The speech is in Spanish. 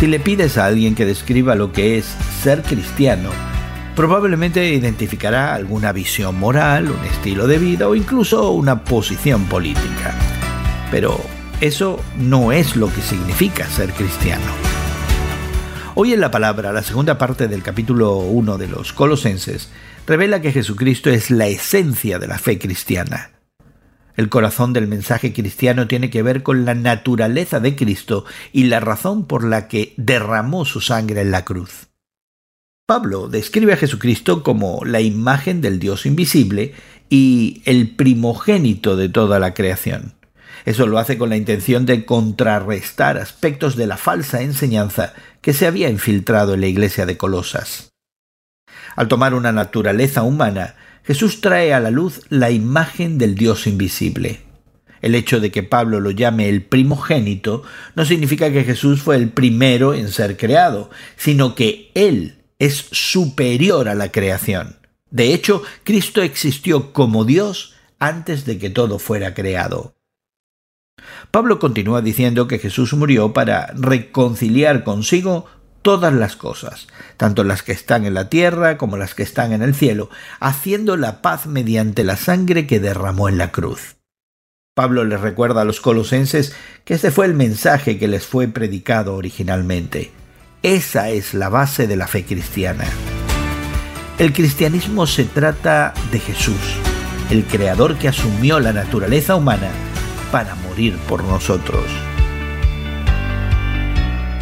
Si le pides a alguien que describa lo que es ser cristiano, probablemente identificará alguna visión moral, un estilo de vida o incluso una posición política. Pero eso no es lo que significa ser cristiano. Hoy en la palabra, la segunda parte del capítulo 1 de los Colosenses, revela que Jesucristo es la esencia de la fe cristiana. El corazón del mensaje cristiano tiene que ver con la naturaleza de Cristo y la razón por la que derramó su sangre en la cruz. Pablo describe a Jesucristo como la imagen del Dios invisible y el primogénito de toda la creación. Eso lo hace con la intención de contrarrestar aspectos de la falsa enseñanza que se había infiltrado en la iglesia de Colosas. Al tomar una naturaleza humana, Jesús trae a la luz la imagen del Dios invisible. El hecho de que Pablo lo llame el primogénito no significa que Jesús fue el primero en ser creado, sino que Él es superior a la creación. De hecho, Cristo existió como Dios antes de que todo fuera creado. Pablo continúa diciendo que Jesús murió para reconciliar consigo todas las cosas, tanto las que están en la tierra como las que están en el cielo, haciendo la paz mediante la sangre que derramó en la cruz. Pablo les recuerda a los colosenses que este fue el mensaje que les fue predicado originalmente. Esa es la base de la fe cristiana. El cristianismo se trata de Jesús, el creador que asumió la naturaleza humana para morir por nosotros.